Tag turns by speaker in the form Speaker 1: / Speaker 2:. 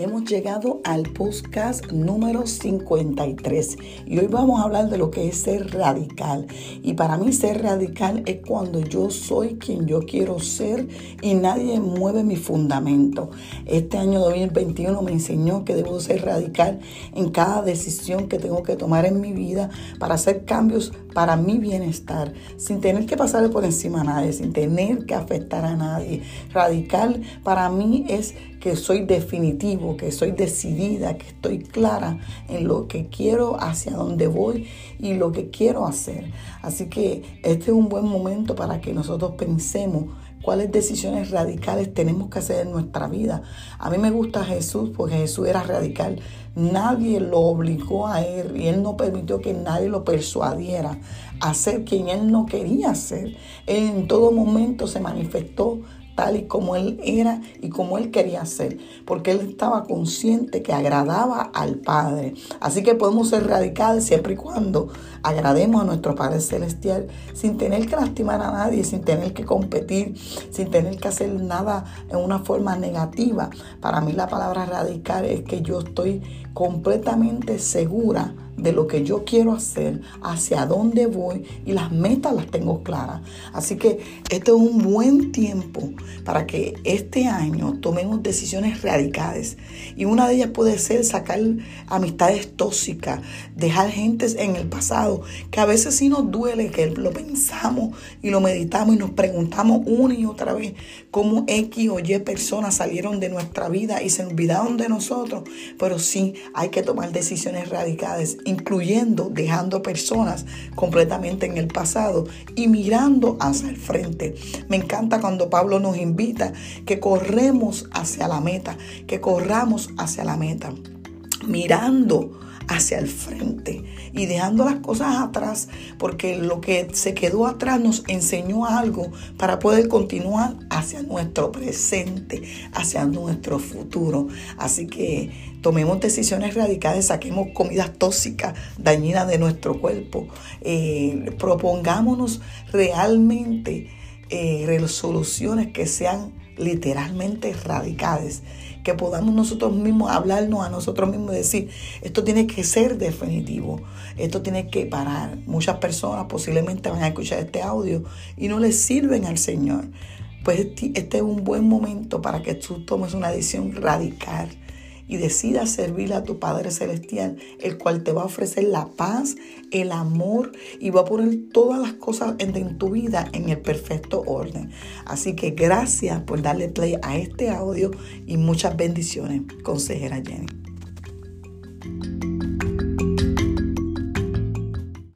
Speaker 1: Hemos llegado al podcast número 53 y hoy vamos a hablar de lo que es ser radical. Y para mí ser radical es cuando yo soy quien yo quiero ser y nadie mueve mi fundamento. Este año 2021 me enseñó que debo ser radical en cada decisión que tengo que tomar en mi vida para hacer cambios para mi bienestar, sin tener que pasarle por encima a nadie, sin tener que afectar a nadie. Radical para mí es que soy definitivo, que soy decidida, que estoy clara en lo que quiero, hacia dónde voy y lo que quiero hacer. Así que este es un buen momento para que nosotros pensemos cuáles decisiones radicales tenemos que hacer en nuestra vida. A mí me gusta Jesús porque Jesús era radical. Nadie lo obligó a él y él no permitió que nadie lo persuadiera a ser quien él no quería ser. Él en todo momento se manifestó tal y como él era y como él quería ser, porque él estaba consciente que agradaba al Padre. Así que podemos ser radicales siempre y cuando agrademos a nuestro Padre Celestial sin tener que lastimar a nadie, sin tener que competir, sin tener que hacer nada en una forma negativa. Para mí la palabra radical es que yo estoy completamente segura de lo que yo quiero hacer, hacia dónde voy y las metas las tengo claras. Así que este es un buen tiempo para que este año tomemos decisiones radicales. Y una de ellas puede ser sacar amistades tóxicas, dejar gentes en el pasado, que a veces sí nos duele, que lo pensamos y lo meditamos y nos preguntamos una y otra vez cómo X o Y personas salieron de nuestra vida y se olvidaron de nosotros. Pero sí hay que tomar decisiones radicales incluyendo dejando personas completamente en el pasado y mirando hacia el frente. Me encanta cuando Pablo nos invita que corremos hacia la meta, que corramos hacia la meta, mirando hacia el frente y dejando las cosas atrás, porque lo que se quedó atrás nos enseñó algo para poder continuar hacia nuestro presente, hacia nuestro futuro. Así que tomemos decisiones radicales, saquemos comidas tóxicas, dañinas de nuestro cuerpo, eh, propongámonos realmente eh, resoluciones que sean literalmente radicales, que podamos nosotros mismos hablarnos a nosotros mismos y decir, esto tiene que ser definitivo, esto tiene que parar. Muchas personas posiblemente van a escuchar este audio y no les sirven al Señor. Pues este es un buen momento para que tú tomes una decisión radical y decidas servir a tu Padre Celestial, el cual te va a ofrecer la paz, el amor y va a poner todas las cosas en, tu vida en el perfecto orden. Así que gracias por darle play a este audio y muchas bendiciones, consejera Jenny.